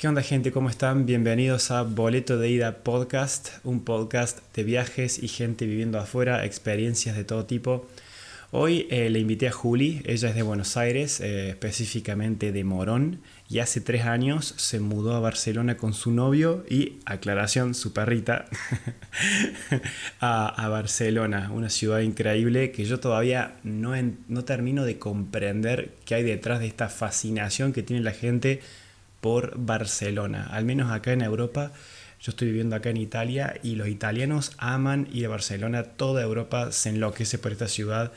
¿Qué onda gente? ¿Cómo están? Bienvenidos a Boleto de Ida Podcast, un podcast de viajes y gente viviendo afuera, experiencias de todo tipo. Hoy eh, le invité a Juli, ella es de Buenos Aires, eh, específicamente de Morón, y hace tres años se mudó a Barcelona con su novio y, aclaración, su perrita, a, Barcelona, una ciudad increíble que yo todavía no, no termino de comprender qué hay detrás de esta fascinación que tiene la gente por Barcelona. Al menos acá en Europa, yo estoy viviendo acá en Italia y los italianos aman ir a Barcelona. Toda Europa se enloquece por esta ciudad.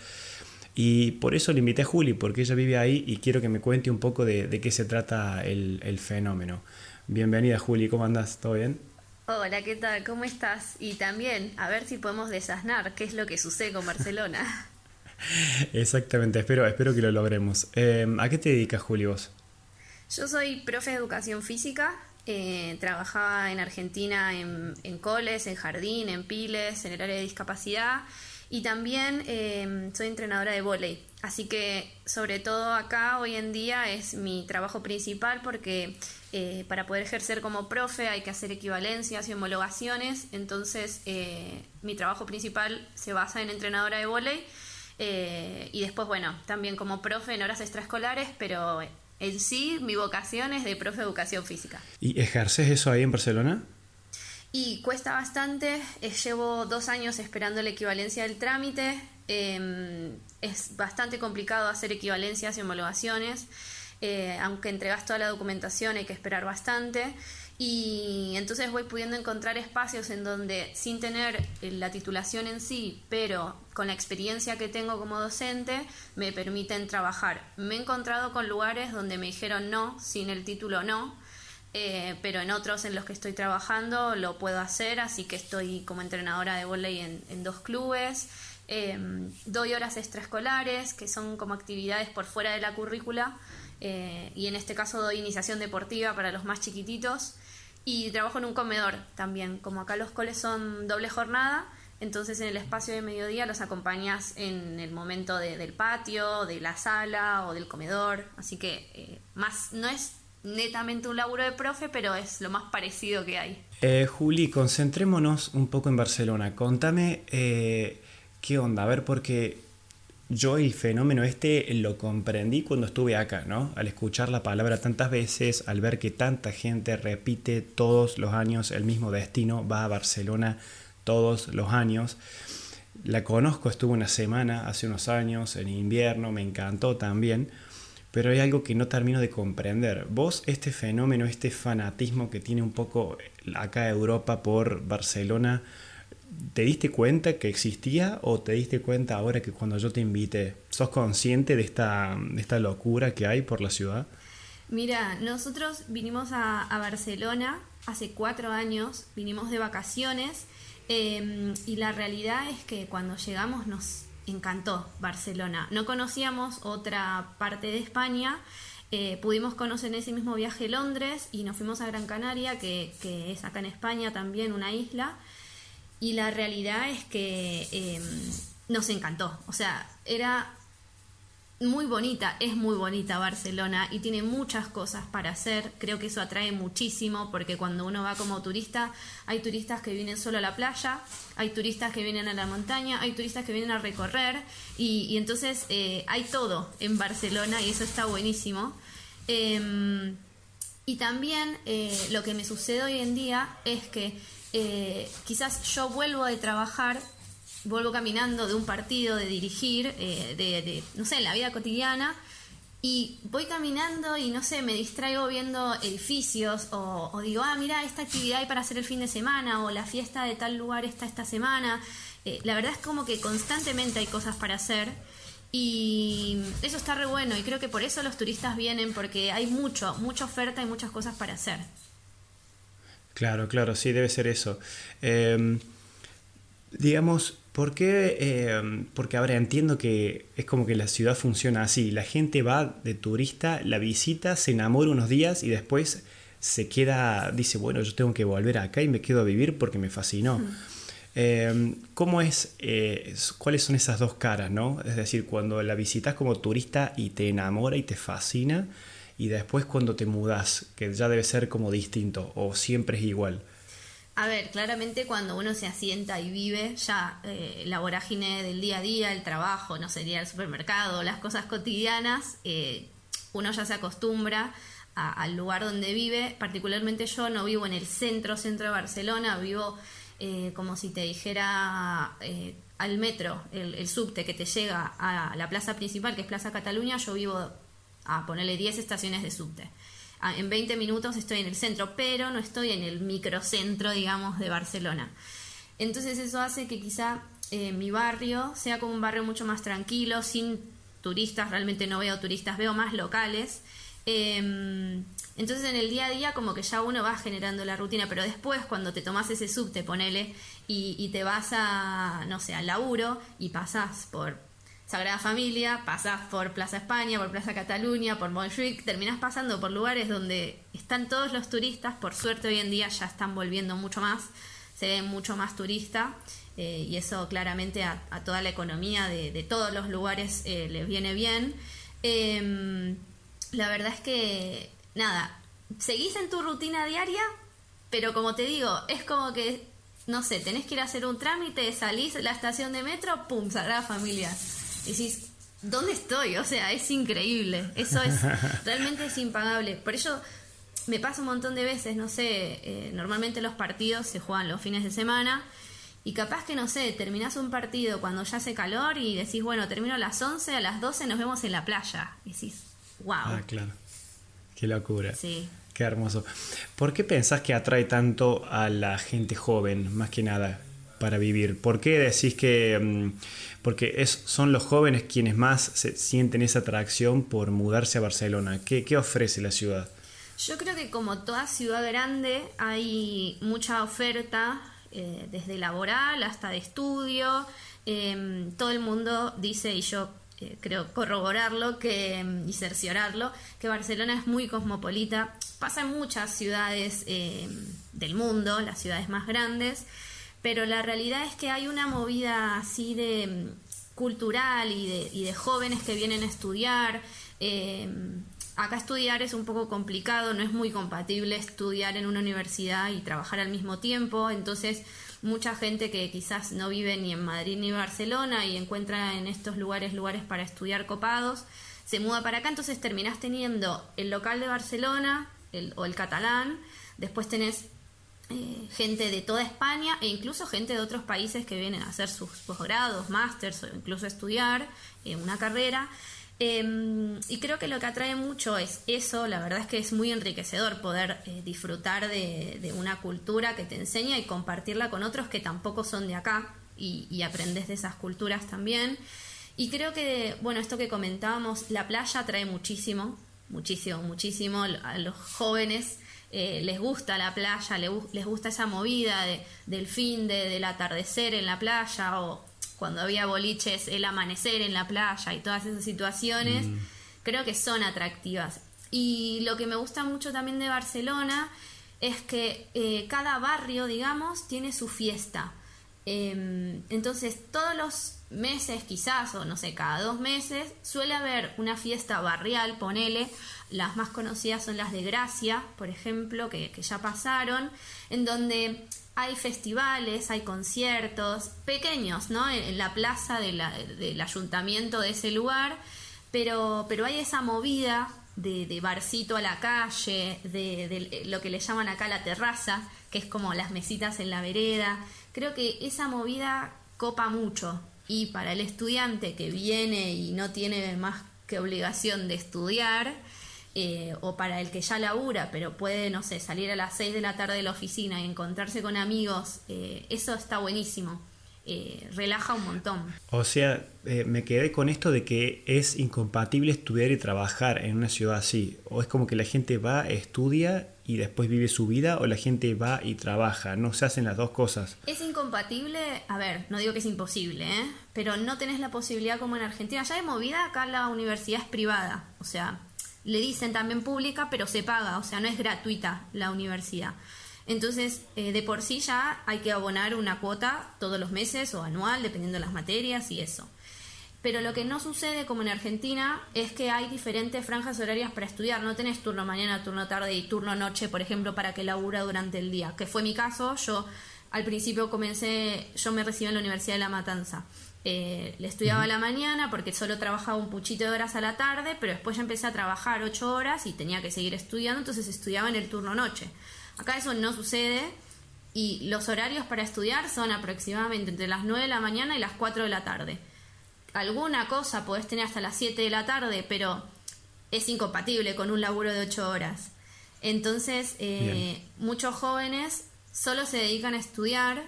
Y por eso le invité a Juli, porque ella vive ahí y quiero que me cuente un poco de, qué se trata el, fenómeno. Bienvenida Juli, ¿cómo andas? ¿Todo bien? Hola, ¿qué tal? ¿Cómo estás? Y también, a ver si podemos desasnar qué es lo que sucede con Barcelona. Exactamente, espero, espero que lo logremos. Eh, ¿A qué te dedicas, Juli, vos? Yo soy profe de educación física, eh, trabajaba en Argentina en, coles, en jardín, en piles, en el área de discapacidad y también eh, soy entrenadora de volei. Así que sobre todo acá hoy en día es mi trabajo principal porque eh, para poder ejercer como profe hay que hacer equivalencias y homologaciones. Entonces mi trabajo principal se basa en entrenadora de volei. y después, bueno, también como profe en horas extraescolares, pero en sí, mi vocación es de profe de educación física. ¿Y ejerces eso ahí en Barcelona? Y cuesta bastante, eh, llevo dos años esperando la equivalencia del trámite, em, es bastante complicado hacer equivalencias y homologaciones, eh, aunque entregas toda la documentación hay que esperar bastante y entonces voy pudiendo encontrar espacios en donde sin tener eh, la titulación en sí, pero con la experiencia que tengo como docente, me permiten trabajar. Me he encontrado con lugares donde me dijeron no, sin el título no, eh, pero en otros en los que estoy trabajando lo puedo hacer, así que estoy como entrenadora de volei en, dos clubes. Em, doy horas extraescolares, que son como actividades por fuera de la currícula, eh, y en este caso doy iniciación deportiva para los más chiquititos. Y trabajo en un comedor también, como acá los coles son doble jornada, entonces en el espacio de mediodía los acompañas en el momento del patio, de la sala o del comedor, así que eh, más no es netamente un laburo de profe, pero es lo más parecido que hay. Eh, Juli, concentrémonos un poco en Barcelona. Contame eh, qué onda, a ver, porque yo el fenómeno este lo comprendí cuando estuve acá, ¿no? Al escuchar la palabra tantas veces, al ver que tanta gente repite todos los años el mismo destino, va a Barcelona todos los años. La conozco, estuve una semana hace unos años, en invierno, me encantó también, pero hay algo que no termino de comprender. Vos, este fenómeno, este fanatismo que tiene un poco acá Europa por Barcelona, ¿Te diste cuenta que existía o te diste cuenta ahora que cuando yo te invité, sos consciente de esta, esta locura que hay por la ciudad? Mira, nosotros vinimos a, Barcelona hace cuatro años, vinimos de vacaciones em, y la realidad es que cuando llegamos nos encantó Barcelona. No conocíamos otra parte de España. Eh, pudimos conocer en ese mismo viaje Londres y nos fuimos a Gran Canaria, que, que es acá en España también una isla y la realidad es que em, nos encantó. O sea, era muy bonita, es muy bonita Barcelona y tiene muchas cosas para hacer. Creo que eso atrae muchísimo porque cuando uno va como turista, hay turistas que vienen solo a la playa, hay turistas que vienen a la montaña, hay turistas que vienen a recorrer y, entonces eh, hay todo en Barcelona y eso está buenísimo. Em, y también eh, lo que me sucede hoy en día es que eh, quizás yo vuelvo de trabajar, vuelvo caminando de un partido, de dirigir, eh, de, no sé, en la vida cotidiana, y voy caminando y no sé, me distraigo viendo edificios o, digo, ah, mira, esta actividad hay para hacer el fin de semana o la fiesta de tal lugar está esta semana. Eh, la verdad es como que constantemente hay cosas para hacer y eso está re bueno y creo que por eso los turistas vienen porque hay mucho, mucha oferta y muchas cosas para hacer. Claro, claro, sí, debe ser eso. Em, digamos, ¿por qué? Em, porque ahora entiendo que es como que la ciudad funciona así. La gente va de turista, la visita, se enamora unos días y después se queda, dice, bueno, yo tengo que volver acá y me quedo a vivir porque me fascinó. Em, ¿Cómo es, eh, cuáles son esas dos caras, no? Es decir, cuando la visitas como turista y te enamora y te fascina, y después cuando te mudas, que ya debe ser como distinto o siempre es igual? A ver, claramente cuando uno se asienta y vive, ya eh, la vorágine del día a día, el trabajo, no sería el supermercado, las cosas cotidianas, eh, uno ya se acostumbra al lugar donde vive. Particularmente yo no vivo en el centro, centro de Barcelona, vivo eh, como si te dijera al metro, el, subte que te llega a la plaza principal, que es Plaza Cataluña, yo vivo a ponerle 10 estaciones de subte. Ah, en 20 minutos estoy en el centro, pero no estoy en el microcentro, digamos, de Barcelona. Entonces eso hace que quizá eh, mi barrio sea como un barrio mucho más tranquilo, sin turistas, realmente no veo turistas, veo más locales. Em, entonces en el día a día como que ya uno va generando la rutina, pero después cuando te tomas ese subte, ponele, y, te vas a, no sé, al laburo y pasas por Sagrada Familia, pasás por Plaza España, por Plaza Cataluña, por Montjuic, terminás pasando por lugares donde están todos los turistas, por suerte hoy en día ya están volviendo mucho más, se ven mucho más turistas eh, y eso claramente a, toda la economía de, todos los lugares eh, les viene bien. Em, la verdad es que, nada, seguís en tu rutina diaria, pero como te digo, es como que, no sé, tenés que ir a hacer un trámite, salís la estación de metro, pum, Sagrada Familia decís, ¿dónde estoy? O sea, es increíble. Eso es, realmente es impagable. Por eso me pasa un montón de veces, no sé, eh, normalmente los partidos se juegan los fines de semana y capaz que, no sé, terminás un partido cuando ya hace calor y decís, bueno, termino a las 11, a las 12 nos vemos en la playa. Y decís, wow. Ah, claro. Qué locura. Sí. Qué hermoso. ¿Por qué pensás que atrae tanto a la gente joven, más que nada, para vivir? ¿Por qué decís que... Mm, porque es, son los jóvenes quienes más se sienten esa atracción por mudarse a Barcelona. ¿Qué, ofrece la ciudad? Yo creo que como toda ciudad grande hay mucha oferta, eh, desde laboral hasta de estudio. Em, todo el mundo dice, y yo eh, creo corroborarlo que, em, y cerciorarlo, que Barcelona es muy cosmopolita. Pasa en muchas ciudades em, del mundo, las ciudades más grandes pero la realidad es que hay una movida así de mm, cultural y de, y de jóvenes que vienen a estudiar. Eh, acá estudiar es un poco complicado, no es muy compatible estudiar en una universidad y trabajar al mismo tiempo, entonces mucha gente que quizás no vive ni en Madrid ni Barcelona y encuentra en estos lugares lugares para estudiar copados, se muda para acá, entonces terminás teniendo el local de Barcelona o el catalán, después tenés gente de toda España e incluso gente de otros países que vienen a hacer sus posgrados, másters o incluso estudiar eh, una carrera. Em, y creo que lo que atrae mucho es eso, la verdad es que es muy enriquecedor poder eh, disfrutar de, una cultura que te enseña y compartirla con otros que tampoco son de acá y, y aprendes de esas culturas también. Y creo que, bueno, esto que comentábamos, la playa atrae muchísimo, muchísimo, muchísimo a los jóvenes eh, les gusta la playa, les, gusta esa movida del fin de, del atardecer en la playa o cuando había boliches el amanecer en la playa y todas esas situaciones, mm. creo que son atractivas. Y lo que me gusta mucho también de Barcelona es que eh, cada barrio, digamos, tiene su fiesta. Em, entonces, todos los meses, quizás, o no sé, cada dos meses, suele haber una fiesta barrial, ponele, las más conocidas son las de Gracia, por ejemplo, que, ya pasaron, en donde hay festivales, hay conciertos pequeños, ¿no? En, la plaza del ayuntamiento de ese lugar, pero, pero hay esa movida de, barcito a la calle, de, de, lo que le llaman acá la terraza, que es como las mesitas en la vereda. Creo que esa movida copa mucho y para el estudiante que viene y no tiene más que obligación de estudiar, eh, o para el que ya labura, pero puede, no sé, salir a las 6 de la tarde de la oficina y encontrarse con amigos, eh, eso está buenísimo. Eh, relaja un montón. O sea, me quedé con esto de que es incompatible estudiar y trabajar en una ciudad así. O es como que la gente va, estudia y después vive su vida, o la gente va y trabaja. No se hacen las dos cosas. Es incompatible, a ver, no digo que es imposible, pero no tenés la posibilidad como en Argentina. Ya de movida, acá la universidad es privada. O sea, le dicen también pública, pero se paga, o sea, no es gratuita la universidad. Entonces, eh, de por sí ya hay que abonar una cuota todos los meses o anual, dependiendo de las materias y eso. pero lo que no sucede como en Argentina es que hay diferentes franjas horarias para estudiar. No tenés turno mañana, turno tarde y turno noche, por ejemplo, para que labura durante el día, que fue mi caso. Yo al principio comencé, yo me recibí en la Universidad de La Matanza. Eh, le estudiaba a la mañana porque solo trabajaba un puchito de horas a la tarde, pero después ya empecé a trabajar ocho horas y tenía que seguir estudiando, entonces estudiaba en el turno noche. Acá eso no sucede y los horarios para estudiar son aproximadamente entre las 9 de la mañana y las 4 de la tarde. Alguna cosa podés tener hasta las 7 de la tarde, pero es incompatible con un laburo de 8 horas. Entonces, eh, muchos jóvenes solo se dedican a estudiar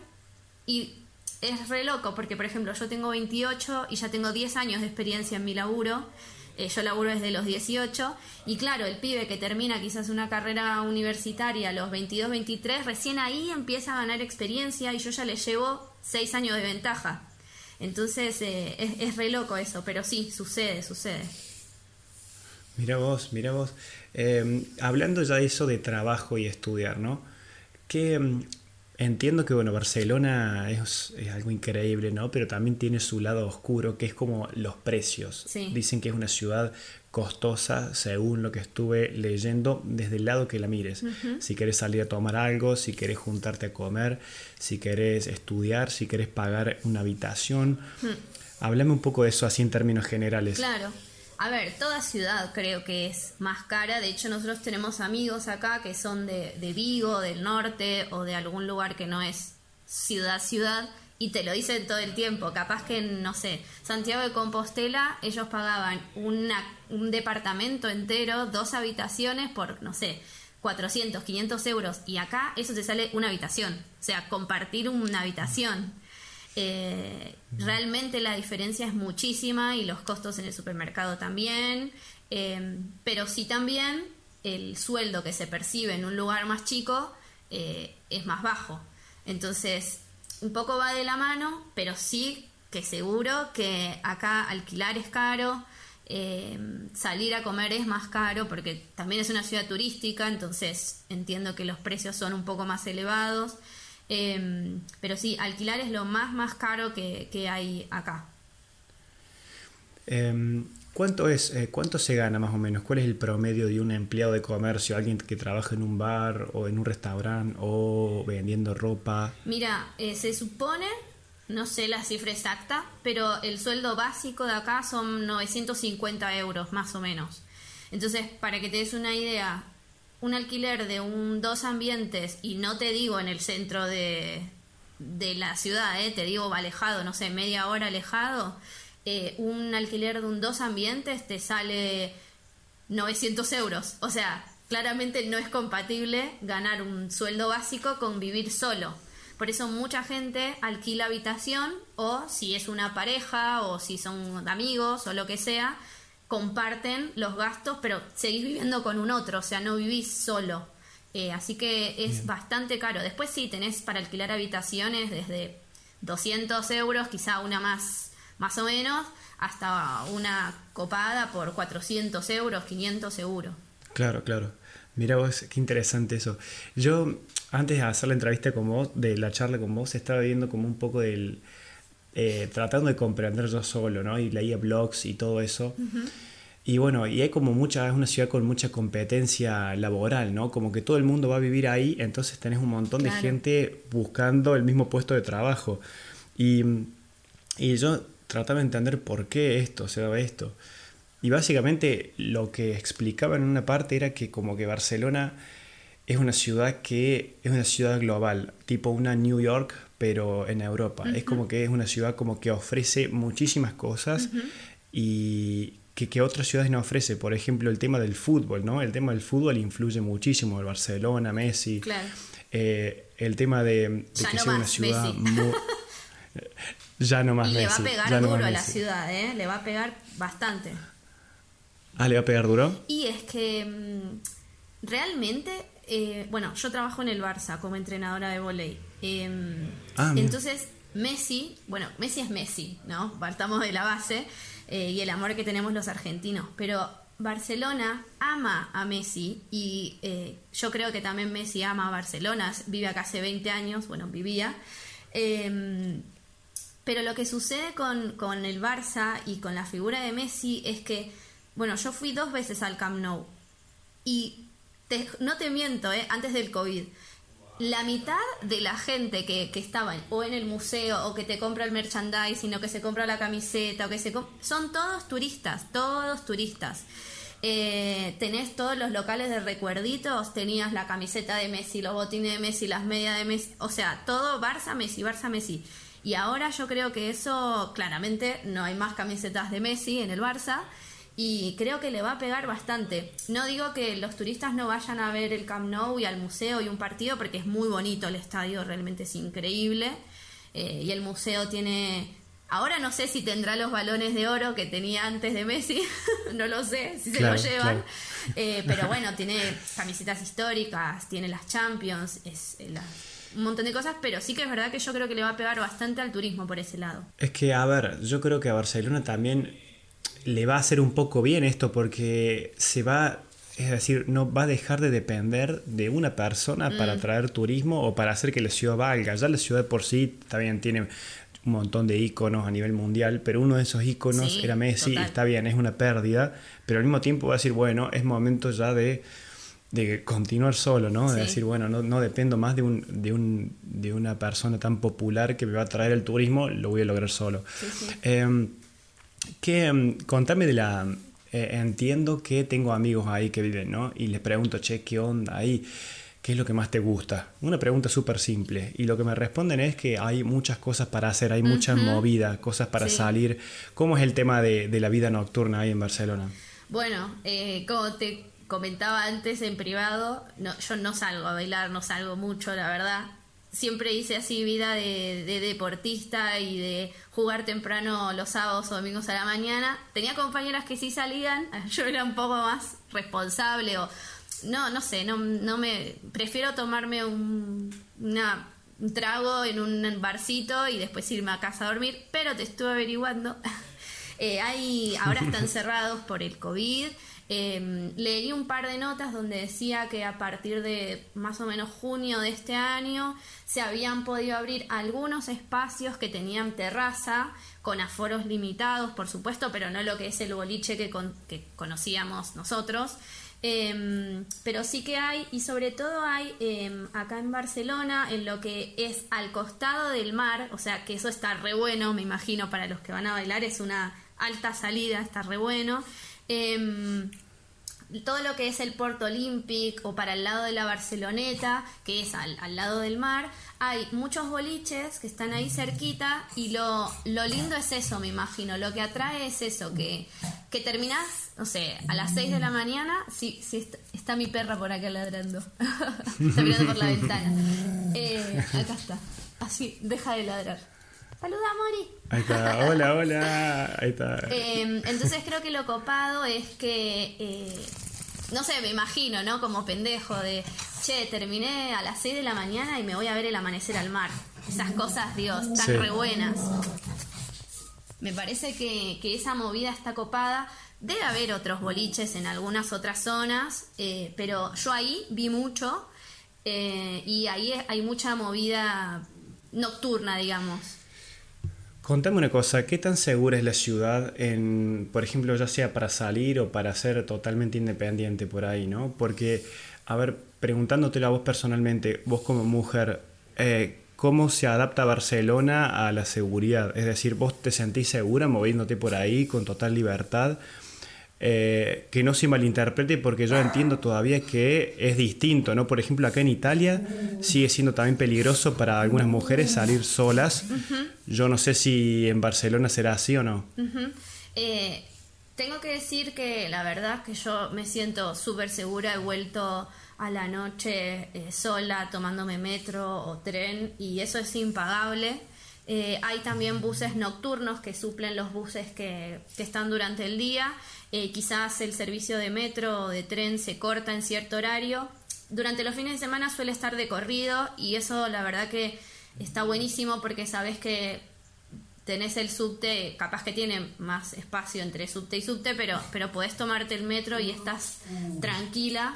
y es re loco porque, por ejemplo, yo tengo 28 y ya tengo 10 años de experiencia en mi laburo. Eh, yo laburo desde los 18 y claro, el pibe que termina quizás una carrera universitaria a los 22, 23, recién ahí empieza a ganar experiencia y yo ya le llevo 6 años de ventaja. Entonces eh, es, es, re loco eso, pero sí, sucede, sucede. Mira vos, mira vos. Eh, hablando ya de eso de trabajo y estudiar, ¿no? ¿Qué, Entiendo que bueno, Barcelona es, algo increíble, ¿no? Pero también tiene su lado oscuro, que es como los precios. Dicen que es una ciudad costosa, según lo que estuve leyendo, desde el lado que la mires. Si quieres salir a tomar algo, si quieres juntarte a comer, si quieres estudiar, si quieres pagar una habitación. Háblame un poco de eso así en términos generales. Claro. A ver, toda ciudad creo que es más cara. De hecho, nosotros tenemos amigos acá que son de, Vigo, del norte o de algún lugar que no es ciudad, ciudad. Y te lo dicen todo el tiempo. Capaz que, no sé, Santiago de Compostela, ellos pagaban una, un departamento entero, dos habitaciones por, no sé, 400, 500 euros. Y acá eso te sale una habitación. O sea, compartir una habitación. Eh, realmente la diferencia es muchísima y los costos en el supermercado también, eh, pero sí también el sueldo que se percibe en un lugar más chico eh, es más bajo. Entonces, un poco va de la mano, pero sí que seguro que acá alquilar es caro, salir a comer es más caro porque también es una ciudad turística, entonces entiendo que los precios son un poco más elevados. Em, pero sí, alquilar es lo más, más caro que, hay acá. Em, ¿Cuánto es, eh, cuánto se gana más o menos? ¿Cuál es el promedio de un empleado de comercio, alguien que trabaja en un bar o en un restaurante o vendiendo ropa? Mira, eh, se supone, no sé la cifra exacta, pero el sueldo básico de acá son 950 euros más o menos. Entonces, para que te des una idea, un alquiler de un dos ambientes y no te digo en el centro de, de la ciudad, eh, te digo alejado, no sé, media hora alejado, eh, un alquiler de un dos ambientes te sale 900 euros. O sea, claramente no es compatible ganar un sueldo básico con vivir solo. Por eso mucha gente alquila habitación o si es una pareja o si son amigos o lo que sea, comparten los gastos, pero seguís viviendo con un otro, o sea, no vivís solo. Eh, así que es bastante caro. Después sí, tenés para alquilar habitaciones desde 200 euros, quizá una más, más o menos, hasta una copada por 400 euros, 500 euros. Claro, claro. Mira vos, qué interesante eso. Yo, antes de hacer la entrevista con vos, de la charla con vos, estaba viendo como un poco del eh, tratando de comprender yo solo, ¿no? Y leía blogs y todo eso. Y bueno, y hay como mucha, es una ciudad con mucha competencia laboral, ¿no? Como que todo el mundo va a vivir ahí, entonces tenés un montón de gente buscando el mismo puesto de trabajo. Y, y yo trataba de entender por qué esto, se daba esto. Y básicamente lo que explicaba en una parte era que como que Barcelona es una ciudad que es una ciudad global, tipo una New York, pero en Europa. Es como que es una ciudad como que ofrece muchísimas cosas y que, que, otras ciudades no ofrece. Por ejemplo, el tema del fútbol, ¿no? El tema del fútbol influye muchísimo. El Barcelona, Messi. Eh, el tema de, que sea una ciudad muy... ya no más y Le va a pegar duro a la ciudad, ¿eh? Le va a pegar bastante. Ah, ¿le va a pegar duro? Y es que mm, realmente eh, bueno, yo trabajo en el Barça como entrenadora de volei. Em, ah, entonces, Messi, bueno, Messi es Messi, ¿no? Partamos de la base eh, y el amor que tenemos los argentinos, pero Barcelona ama a Messi y eh, yo creo que también Messi ama a Barcelona, vive acá hace 20 años, bueno, vivía. Em, Pero lo que sucede con, con el Barça y con la figura de Messi es que, bueno, yo fui dos veces al Camp Nou y no te miento, ¿eh? antes del COVID, la mitad de la gente que, que estaba o en el museo o que te compra el merchandising o que se compra la camiseta o que se son todos turistas, todos turistas. Eh, tenés todos los locales de recuerditos, tenías la camiseta de Messi, los botines de Messi, las medias de Messi, o sea, todo Barça, Messi, Barça, Messi. Y ahora yo creo que eso, claramente, no hay más camisetas de Messi en el Barça y creo que le va a pegar bastante. No digo que los turistas no vayan a ver el Camp Nou y al museo y un partido porque es muy bonito el estadio, realmente es increíble. Eh, y el museo tiene... Ahora no sé si tendrá los balones de oro que tenía antes de Messi, no lo sé si se lo llevan. Eh, pero bueno, tiene camisetas históricas, tiene las Champions, es eh, un montón de cosas, pero sí que es verdad que yo creo que le va a pegar bastante al turismo por ese lado. Es que, a ver, yo creo que a Barcelona también le va a hacer un poco bien esto porque se va, es decir, no va a dejar de depender de una persona para mm. traer turismo o para hacer que la ciudad valga. Ya la ciudad por sí también tiene un montón de iconos a nivel mundial, pero uno de esos iconos era Messi, está bien, es una pérdida, pero al mismo tiempo va a decir, bueno, es momento ya de, de continuar solo, ¿no? De decir, bueno, no, no dependo más de, un, de, un, de una persona tan popular que me va a traer el turismo, lo voy a lograr solo. Eh, que, mm, contame de la... Eh, entiendo que tengo amigos ahí que viven, ¿no? Y les pregunto, che, ¿qué onda ahí? ¿Qué es lo que más te gusta? Una pregunta súper simple. Y lo que me responden es que hay muchas cosas para hacer, hay mucha movida, cosas para salir. ¿Cómo es el tema de, de, la vida nocturna ahí en Barcelona? Bueno, eh, como te comentaba antes en privado, no, yo no salgo a bailar, no salgo mucho, la verdad siempre hice así vida de, deportista y de jugar temprano los sábados o domingos a la mañana. Tenía compañeras que sí salían, yo era un poco más responsable o no, no sé, no, no me prefiero tomarme un, un trago en un barcito y después irme a casa a dormir, pero te estuve averiguando. eh, hay, ahora están cerrados por el COVID. Eh, leí un par de notas donde decía que a partir de más o menos junio de este año se habían podido abrir algunos espacios que tenían terraza con aforos limitados, por supuesto, pero no lo que es el boliche que, que conocíamos nosotros. Em, pero sí que hay, y sobre todo hay em, acá en Barcelona, en lo que es al costado del mar, o sea que eso está re bueno, me imagino, para los que van a bailar, es una alta salida, está re bueno. Em, todo lo que es el Porto Olympic o para el lado de la Barceloneta, que es al, lado del mar, hay muchos boliches que están ahí cerquita y lo, lo lindo es eso, me imagino, lo que atrae es eso, que, que terminás, no sé, a las 6 de la mañana, sí, sí está, mi perra por acá ladrando, está mirando por la ventana. Eh, acá está, así, deja de ladrar. Saluda, Mori. Ahí está, hola, hola. Ahí está. Em, entonces creo que lo copado es que, eh, no sé, me imagino, ¿no? Como pendejo de, che, terminé a las 6 de la mañana y me voy a ver el amanecer al mar. Esas cosas, Dios, tan re buenas. Me parece que, esa movida está copada. Debe haber otros boliches en algunas otras zonas, eh, pero yo ahí vi mucho eh, y ahí hay mucha movida nocturna, digamos. Contame una cosa, ¿qué tan segura es la ciudad en, por ejemplo, ya sea para salir o para ser totalmente independiente por ahí, ¿no? Porque, a ver, preguntándotelo a vos personalmente, vos como mujer, eh, ¿cómo se adapta Barcelona a la seguridad? Es decir, ¿vos te sentís segura moviéndote por ahí con total libertad? Eh, que no se malinterprete porque yo entiendo todavía que es distinto, ¿no? Por ejemplo, acá en Italia sigue siendo también peligroso para algunas mujeres salir solas. Yo no sé si en Barcelona será así o no. Eh, tengo que decir que la verdad que yo me siento súper segura, he vuelto a la noche eh, sola tomándome metro o tren y eso es impagable. Hay también buses nocturnos que suplen los buses que, que están durante el día eh, quizás el servicio de metro o de tren se corta en cierto horario. Durante los fines de semana suele estar de corrido y eso la verdad que está buenísimo porque sabes que tenés el subte, capaz que tiene más espacio entre subte y subte, pero, pero podés tomarte el metro y estás tranquila.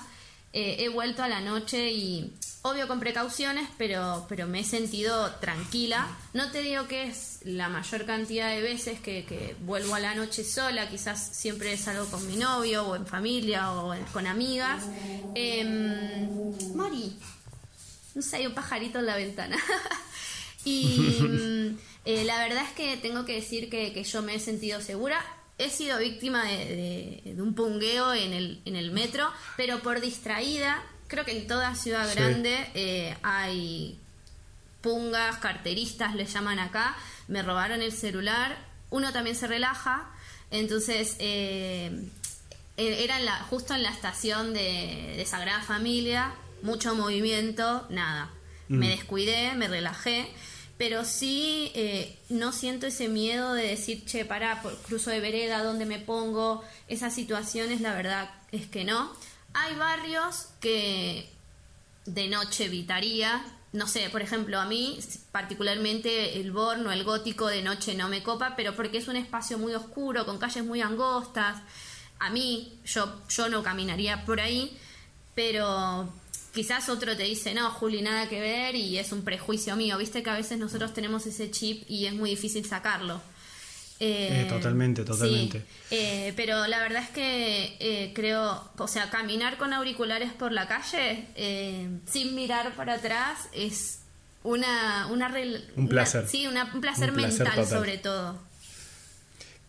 Eh, he vuelto a la noche y obvio con precauciones, pero, pero me he sentido tranquila. No te digo que es la mayor cantidad de veces que, vuelvo a la noche sola, quizás siempre salgo con mi novio o en familia o con amigas. Eh, Mari, no sé, hay un pajarito en la ventana. y eh, la verdad es que tengo que decir que, yo me he sentido segura. He sido víctima de, un pungueo en el, en el metro, pero por distraída creo que en toda ciudad grande eh, hay pungas, carteristas, le llaman acá. Me robaron el celular. Uno también se relaja. Entonces, eh, e-, era la, justo en la estación de, Sagrada Familia, mucho movimiento, nada. Me mm. descuidé, me relajé. Pero sí eh, no siento ese miedo de decir, che, pará, cruzo de vereda, ¿dónde me pongo? Esas situaciones, la verdad es que no. Hay barrios que de noche evitaría. No sé, por ejemplo, a mí particularmente el Borno, el gótico de noche no me copa, pero porque es un espacio muy oscuro, con calles muy angostas. A mí, yo, yo no caminaría por ahí, pero quizás otro te dice, no, Juli, nada que ver y es un prejuicio mío. Viste que a veces nosotros tenemos ese chip y es muy difícil sacarlo. Eh, totalmente, totalmente. Eh, pero la verdad es que eh, creo, o sea, caminar con auriculares por la calle sin mirar para atrás es una... una un placer. sí, un placer mental sobre todo.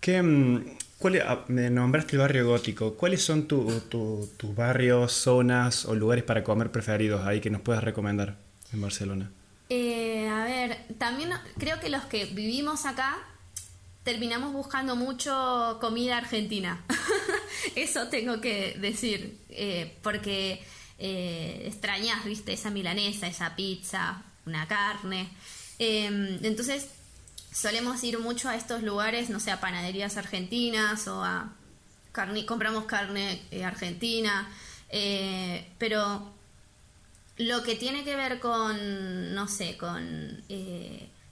¿Qué, mm, cuál, ah, me nombraste el barrio gótico. ¿Cuáles son tus barrios, zonas o lugares para comer preferidos ahí que nos puedas recomendar en Barcelona? a ver, también creo que los que vivimos acá terminamos buscando mucho comida argentina. Eso tengo que decir, eh, porque eh, extrañas, viste, esa milanesa, esa pizza, una carne. Em, entonces, solemos ir mucho a estos lugares, no sé, a panaderías argentinas o a carne, compramos carne eh, argentina, pero lo que tiene que ver con, no sé, con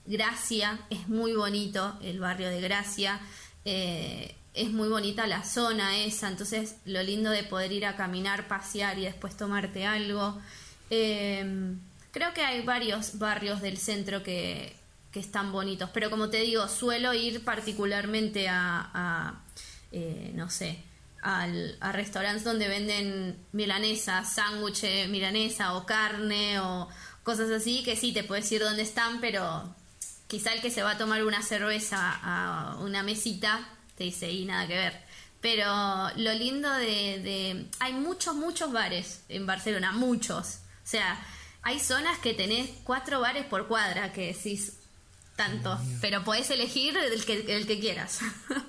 Gracia, es muy bonito el barrio de Gracia, eh, es muy bonita la zona esa, entonces lo lindo de poder ir a caminar, pasear y después tomarte algo. Em, creo que hay varios barrios del centro que, están bonitos, pero como te digo, suelo ir particularmente a, eh, no sé, a restaurantes donde venden milanesa, sándwich milanesa o carne o cosas así, que sí, te puedes ir donde están, pero quizá el que se va a tomar una cerveza a una mesita te dice, y nada que ver. Pero lo lindo de, Hay muchos, muchos bares en Barcelona, muchos. O sea, hay zonas que tenés cuatro bares por cuadra, que decís tanto, pero podés elegir el que, el que quieras.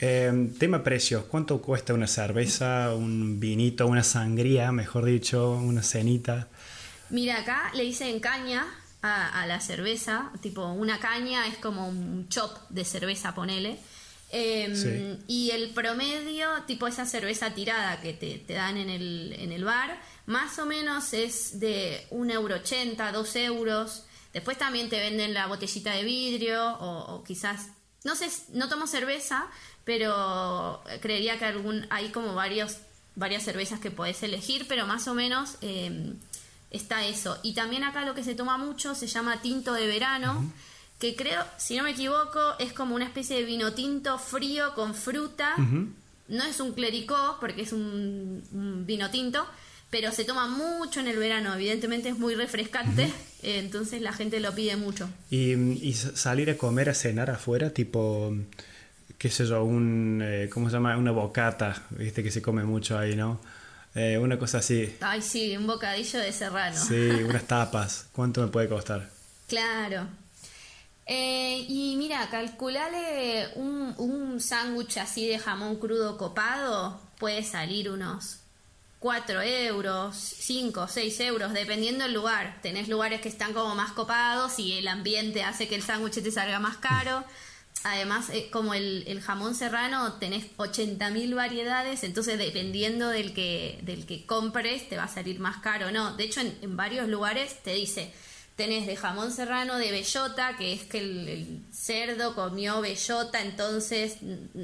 Em, tema precios, ¿cuánto cuesta una cerveza, un vinito, una sangría, mejor dicho, una cenita? Mira, acá le dicen caña, a, la cerveza, tipo una caña es como un chop de cerveza, ponele. Em, y el promedio, tipo esa cerveza tirada que te, dan en el, en el bar, más o menos es de 1,80 euro, 2 euros. Después también te venden la botellita de vidrio o, quizás, no sé, no tomo cerveza, pero creería que algún, hay como varios, varias cervezas que podés elegir, pero más o menos em, está eso. Y también acá lo que se toma mucho se llama tinto de verano, que creo, si no me equivoco, es como una especie de vino tinto frío con fruta. No es un clericó, porque es un, vino tinto, pero se toma mucho en el verano. Evidentemente es muy refrescante, entonces la gente lo pide mucho. ¿Y, salir a comer, a cenar afuera, tipo qué sé yo, un, eh, ¿cómo se llama? Una bocata, viste que se come mucho ahí, ¿no? Eh, una cosa así. Ay, sí, un bocadillo de serrano. Sí, unas tapas. ¿Cuánto me puede costar? Claro. Eh, y mira, calculale un, un sándwich así de jamón crudo copado, puede salir unos 4 euros, 5, 6 euros, dependiendo del lugar. Tenés lugares que están como más copados y el ambiente hace que el sándwich te salga más caro. Además, eh, como el, jamón serrano, tenés 80.000 variedades, entonces dependiendo del que, del que compres, te va a salir más caro o no. De hecho, en, varios lugares te dice, tenés de jamón serrano de bellota, que es que el, cerdo comió bellota, entonces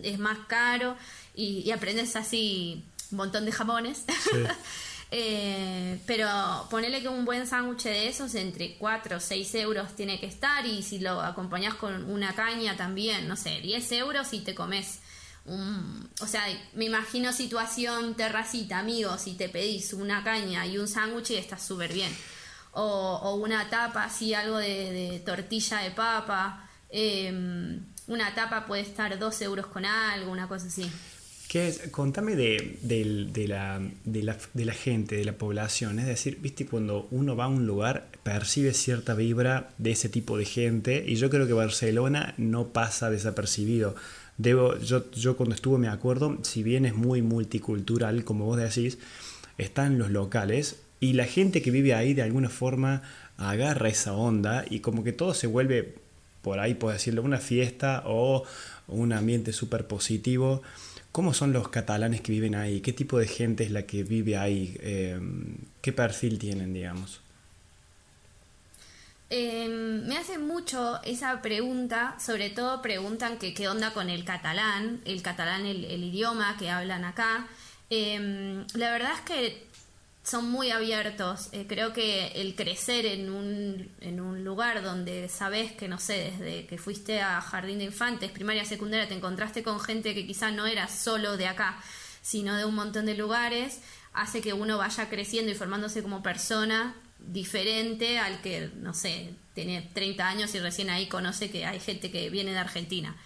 es más caro, y, aprendes así un montón de jamones. Eh, pero ponele que un buen sándwich de esos entre 4 o 6 euros tiene que estar y si lo acompañás con una caña también, no sé, 10 euros y te comes un... O sea, me imagino situación terracita, amigos, y te pedís una caña y un sándwich y estás súper bien. O, una tapa, así, algo de, tortilla de papa. Em, una tapa puede estar 2 euros con algo, una cosa así. ¿Qué es? Contame de, la, gente, de la población. Es decir, viste, cuando uno va a un lugar, percibe cierta vibra de ese tipo de gente. Y yo creo que Barcelona no pasa desapercibido. Debo, yo, yo cuando estuve me acuerdo, si bien es muy multicultural, como vos decís, están los locales y la gente que vive ahí de alguna forma agarra esa onda y como que todo se vuelve, por ahí puedo decirlo, una fiesta o un ambiente súper positivo. ¿Cómo son los catalanes que viven ahí? ¿Qué tipo de gente es la que vive ahí? Em, ¿Qué perfil tienen, digamos? Em, me hace mucho esa pregunta, sobre todo preguntan que qué onda con el catalán, el catalán, el, idioma que hablan acá. Em, la verdad es que son muy abiertos. Eh, creo que el crecer en un, en un lugar donde sabes que, no sé, desde que fuiste a jardín de infantes, primaria, secundaria, te encontraste con gente que quizá no era solo de acá, sino de un montón de lugares, hace que uno vaya creciendo y formándose como persona diferente al que, no sé, tiene 30 años y recién ahí conoce que hay gente que viene de Argentina.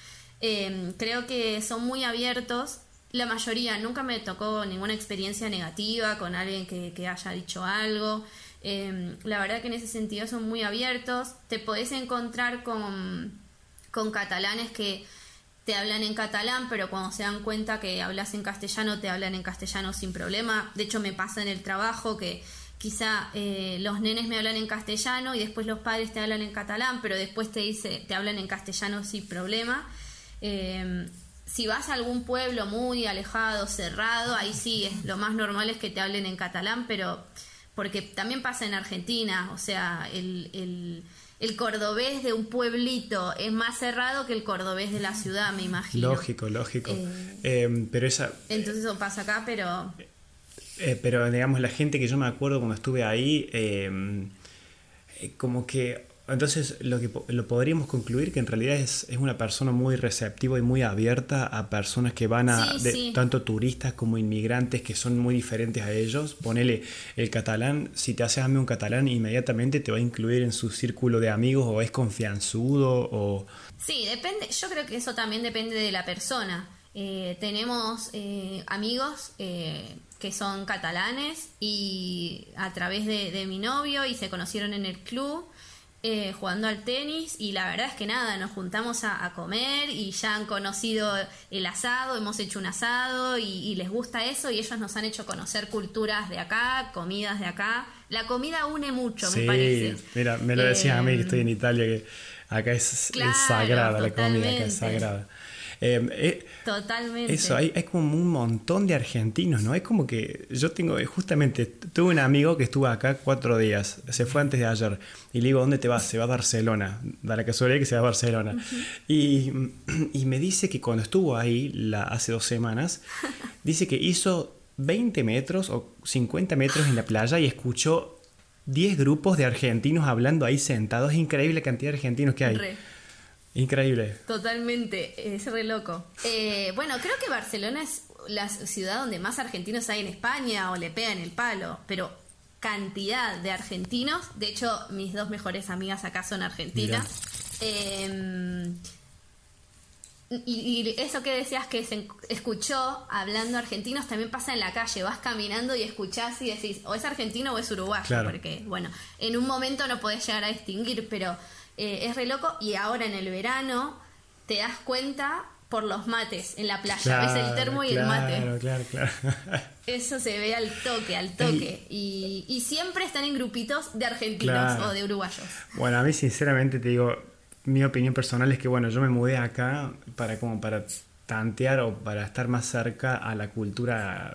Eh, creo que son muy abiertos la mayoría, nunca me tocó ninguna experiencia negativa con alguien que, haya dicho algo. Em, la verdad que en ese sentido son muy abiertos. Te podés encontrar con, con catalanes que te hablan en catalán, pero cuando se dan cuenta que hablas en castellano, te hablan en castellano sin problema. De hecho, me pasa en el trabajo que quizá eh, los nenes me hablan en castellano y después los padres te hablan en catalán, pero después te dice, te hablan en castellano sin problema. Em, si vas a algún pueblo muy alejado, cerrado, ahí sí, es, lo más normal es que te hablen en catalán, pero porque también pasa en Argentina, o sea, el, el, cordobés de un pueblito es más cerrado que el cordobés de la ciudad, me imagino. Lógico, lógico. Eh, em, pero esa... Entonces eso pasa acá, pero... Eh, pero digamos, la gente que yo me acuerdo cuando estuve ahí, em, eh, como que entonces, lo que lo podríamos concluir que en realidad es, es, una persona muy receptiva y muy abierta a personas que van a, tanto turistas como inmigrantes que son muy diferentes a ellos. Ponele el catalán, si te haces amigo un catalán, inmediatamente te va a incluir en su círculo de amigos o es confianzudo o... Sí, depende, yo creo que eso también depende de la persona. Eh, tenemos eh, amigos eh, que son catalanes y a través de, de mi novio y se conocieron en el club eh, jugando al tenis y la verdad es que nada, nos juntamos a, comer y ya han conocido el asado, hemos hecho un asado y, les gusta eso y ellos nos han hecho conocer culturas de acá, comidas de acá. La comida une mucho, me parece. Mira, me lo decías a mí que estoy en eh, Italia, que acá es, sagrada la comida, acá es sagrada. Em, eh, Totalmente. Eso, hay, hay, como un montón de argentinos, ¿no? Es como que yo tengo, eh, justamente, tuve un amigo que estuvo acá cuatro días, se fue antes de ayer, y le digo, ¿dónde te vas? Se va a Barcelona, da la casualidad que se va a Barcelona. y, y, me dice que cuando estuvo ahí, la, hace dos semanas, dice que hizo 20 metros o 50 metros en la playa y escuchó 10 grupos de argentinos hablando ahí sentados. Increíble la cantidad de argentinos que hay. Increíble. Totalmente, es re loco. Eh, bueno, creo que Barcelona es la ciudad donde más argentinos hay en España o le pegan el palo, pero cantidad de argentinos, de hecho mis dos mejores amigas acá son argentinas. Em, y, eso que decías que se escuchó hablando argentinos también pasa en la calle, vas caminando y escuchás y decís, o es argentino o es uruguayo, porque bueno, en un momento no podés llegar a distinguir, pero eh, es re loco y ahora en el verano te das cuenta por los mates en la playa. Ves el termo y el mate. Claro, claro. Eso se ve al toque, al toque. Y, y siempre están en grupitos de argentinos o de uruguayos. Bueno, a mí sinceramente te digo, mi opinión personal es que bueno, yo me mudé acá para como para tantear o para estar más cerca a la cultura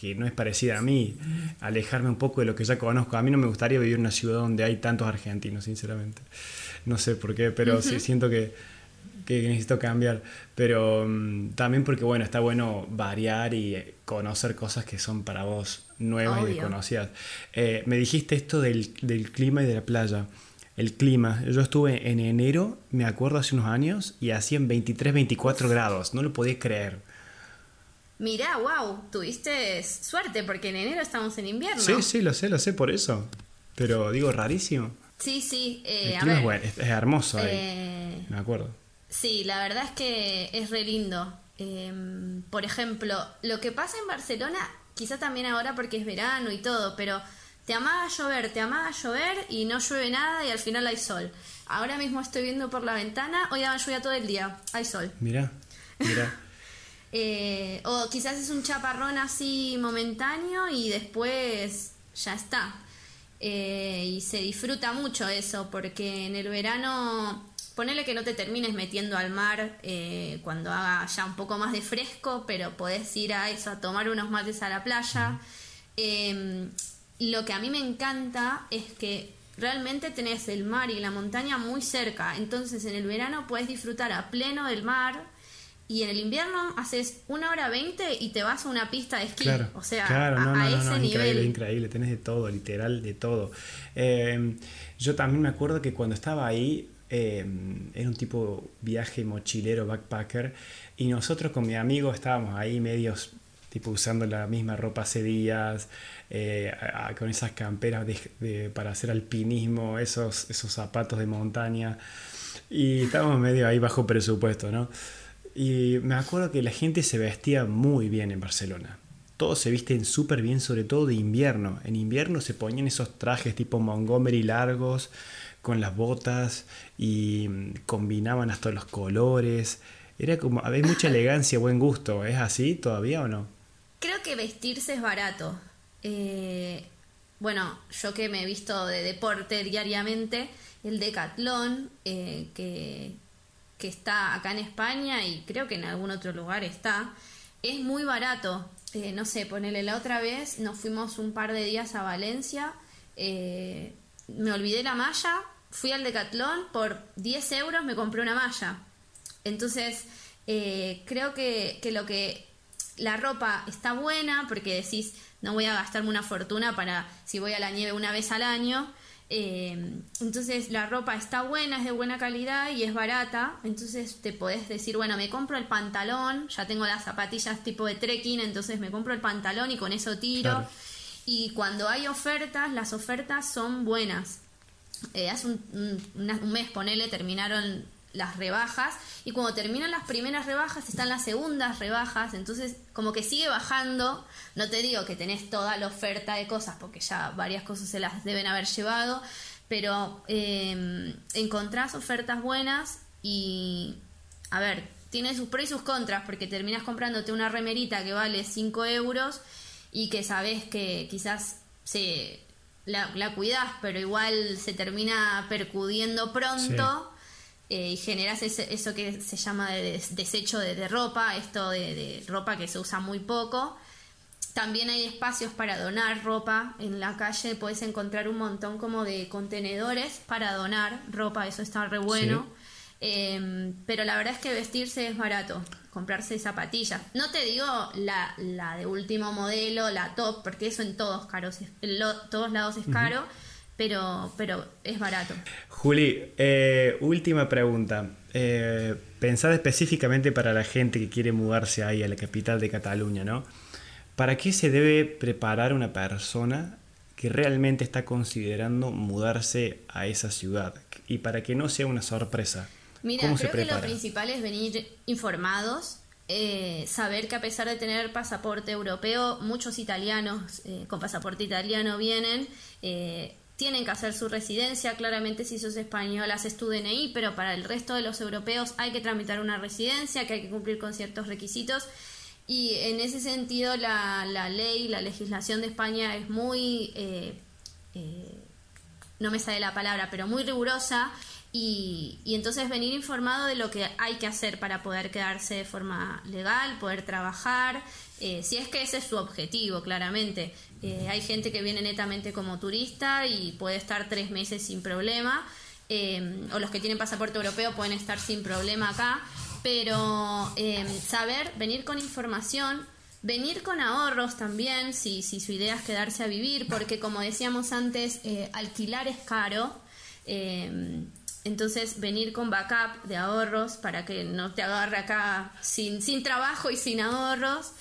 que no es parecida a mí, alejarme un poco de lo que ya conozco. A mí no me gustaría vivir en una ciudad donde hay tantos argentinos, sinceramente. No sé por qué, pero sí siento que que necesito cambiar. Pero mm, también porque, bueno, está bueno variar y conocer cosas que son para vos nuevas y desconocidas. Eh, me dijiste esto del, del clima y de la playa el clima. Yo estuve en enero, me acuerdo hace unos años, y hacían 23, 24 grados. No lo podía creer. Mirá, wow, tuviste suerte porque en enero estamos en invierno. Sí, sí, lo sé, lo sé por eso. Pero digo, rarísimo. Sí, sí. Eh, el clima es, hermoso ahí. Eh, me acuerdo. Sí, la verdad es que es re lindo. Em, por ejemplo, lo que pasa en Barcelona, quizá también ahora porque es verano y todo, pero te amaba llover, te amaba llover y no llueve nada y al final hay sol. Ahora mismo estoy viendo por la ventana, hoy daba lluvia todo el día, hay sol. Mira, mira. Eh, o quizás es un chaparrón así momentáneo y después ya está. Eh, y se disfruta mucho eso, porque en el verano, ponele que no te termines metiendo al mar eh, cuando haga ya un poco más de fresco, pero podés ir a eso, a tomar unos mates a la playa. Em, lo que a mí me encanta es que realmente tenés el mar y la montaña muy cerca, entonces en el verano puedes disfrutar a pleno del mar y en el invierno haces una hora veinte y te vas a una pista de esquí. o sea, a, ese nivel. Increíble, increíble, tenés de todo, literal, de todo. Em, yo también me acuerdo que cuando estaba ahí, em, era un tipo viaje mochilero, backpacker, y nosotros con mi amigo estábamos ahí medios tipo usando la misma ropa hace días, eh, con esas camperas para hacer alpinismo, esos, esos zapatos de montaña. Y estábamos medio ahí bajo presupuesto, ¿no? Y me acuerdo que la gente se vestía muy bien en Barcelona. Todos se visten súper bien, sobre todo de invierno. En invierno se ponían esos trajes tipo Montgomery largos, con las botas y mm, combinaban hasta los colores. Era como, había mucha elegancia, buen gusto. ¿Es así todavía o no? Creo que vestirse es barato. Eh, bueno, yo que me he visto de deporte diariamente, el Decathlon, eh, que, que está acá en España y creo que en algún otro lugar está, es muy barato. Eh, no sé, ponele la otra vez, nos fuimos un par de días a Valencia, me olvidé la malla, fui al Decathlon, por 10 euros me compré una malla. Entonces, creo que, que lo que la ropa está buena porque decís, no voy a gastarme una fortuna para si voy a la nieve una vez al año. Eh, entonces la ropa está buena, es de buena calidad y es barata. Entonces te podés decir, bueno, me compro el pantalón, ya tengo las zapatillas tipo de trekking, entonces me compro el pantalón y con eso tiro. Y cuando hay ofertas, las ofertas son buenas. Eh, hace un, un mes, ponele, terminaron las rebajas y cuando terminan las primeras rebajas están las segundas rebajas, entonces como que sigue bajando, no te digo que tenés toda la oferta de cosas porque ya varias cosas se las deben haber llevado, pero eh, encontrás ofertas buenas y a ver, tiene sus pros y sus contras porque terminas comprándote una remerita que vale 5 euros y que sabes que quizás se la, la cuidas, pero igual se termina percudiendo pronto. Eh, y generas eso que se llama de desecho de, ropa, esto de, ropa que se usa muy poco. También hay espacios para donar ropa en la calle, puedes encontrar un montón como de contenedores para donar ropa, eso está re bueno. Em, pero la verdad es que vestirse es barato, comprarse zapatillas. No te digo la, la de último modelo, la top, porque eso en todos, caros, en todos lados es caro pero, pero es barato. Juli, eh, última pregunta. Eh, pensad específicamente para la gente que quiere mudarse ahí a la capital de Cataluña, ¿no? ¿Para qué se debe preparar una persona que realmente está considerando mudarse a esa ciudad? Y para que no sea una sorpresa. Mira, creo que lo principal es venir informados, eh, saber que a pesar de tener pasaporte europeo, muchos italianos eh, con pasaporte italiano vienen. Eh, tienen que hacer su residencia, claramente si sos español haces tu DNI, pero para el resto de los europeos hay que tramitar una residencia, que hay que cumplir con ciertos requisitos. Y en ese sentido la, la ley, la legislación de España es muy, eh, eh, no me sale la palabra, pero muy rigurosa y, y, entonces venir informado de lo que hay que hacer para poder quedarse de forma legal, poder trabajar, eh, si es que ese es su objetivo, claramente. Eh, hay gente que viene netamente como turista y puede estar tres meses sin problema. eh, o los que tienen pasaporte europeo pueden estar sin problema acá, pero eh, saber, venir con información, venir con ahorros también, si, si su idea es quedarse a vivir, porque como decíamos antes, alquilar es caro. Entonces, venir con backup de ahorros para que no te agarre acá sin, sin trabajo y sin ahorros.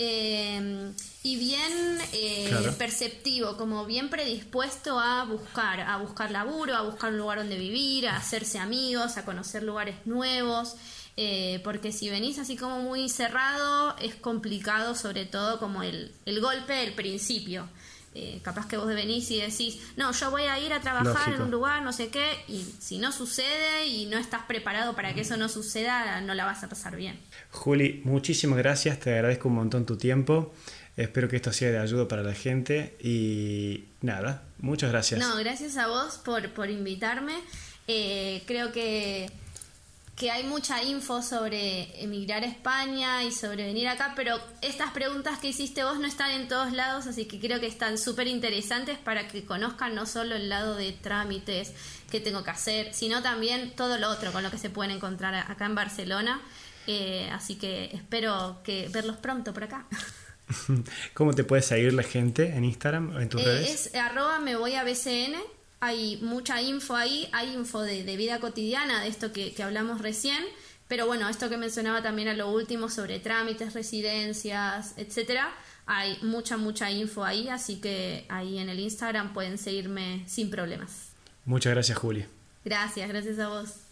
Eh, y bien eh, perceptivo, como bien predispuesto a buscar, a buscar laburo, a buscar un lugar donde vivir, a hacerse amigos, a conocer lugares nuevos. Eh, porque si venís así como muy cerrado, es complicado, sobre todo como el, el golpe del principio. Eh, capaz que vos venís y decís, no, yo voy a ir a trabajar en un lugar, no sé qué, y si no sucede y no estás preparado para que eso no suceda, no la vas a pasar bien. Juli, muchísimas gracias, te agradezco un montón tu tiempo. Espero que esto sea de ayuda para la gente y nada, muchas gracias. No, gracias a vos por, por invitarme. Eh, creo que que hay mucha info sobre emigrar a España y sobre venir acá, pero estas preguntas que hiciste vos no están en todos lados, así que creo que están súper interesantes para que conozcan no solo el lado de trámites que tengo que hacer, sino también todo lo otro con lo que se pueden encontrar acá en Barcelona. Eh, así que espero que verlos pronto por acá. ¿Cómo te puede seguir la gente en Instagram o en tus eh, redes? Es arroba me voy a BCN hay mucha info ahí, hay info de, vida cotidiana, de esto que, hablamos recién, pero bueno, esto que mencionaba también a lo último sobre trámites, residencias, etcétera, hay mucha, mucha info ahí, así que ahí en el Instagram pueden seguirme sin problemas. Muchas gracias, Juli. Gracias, gracias a vos.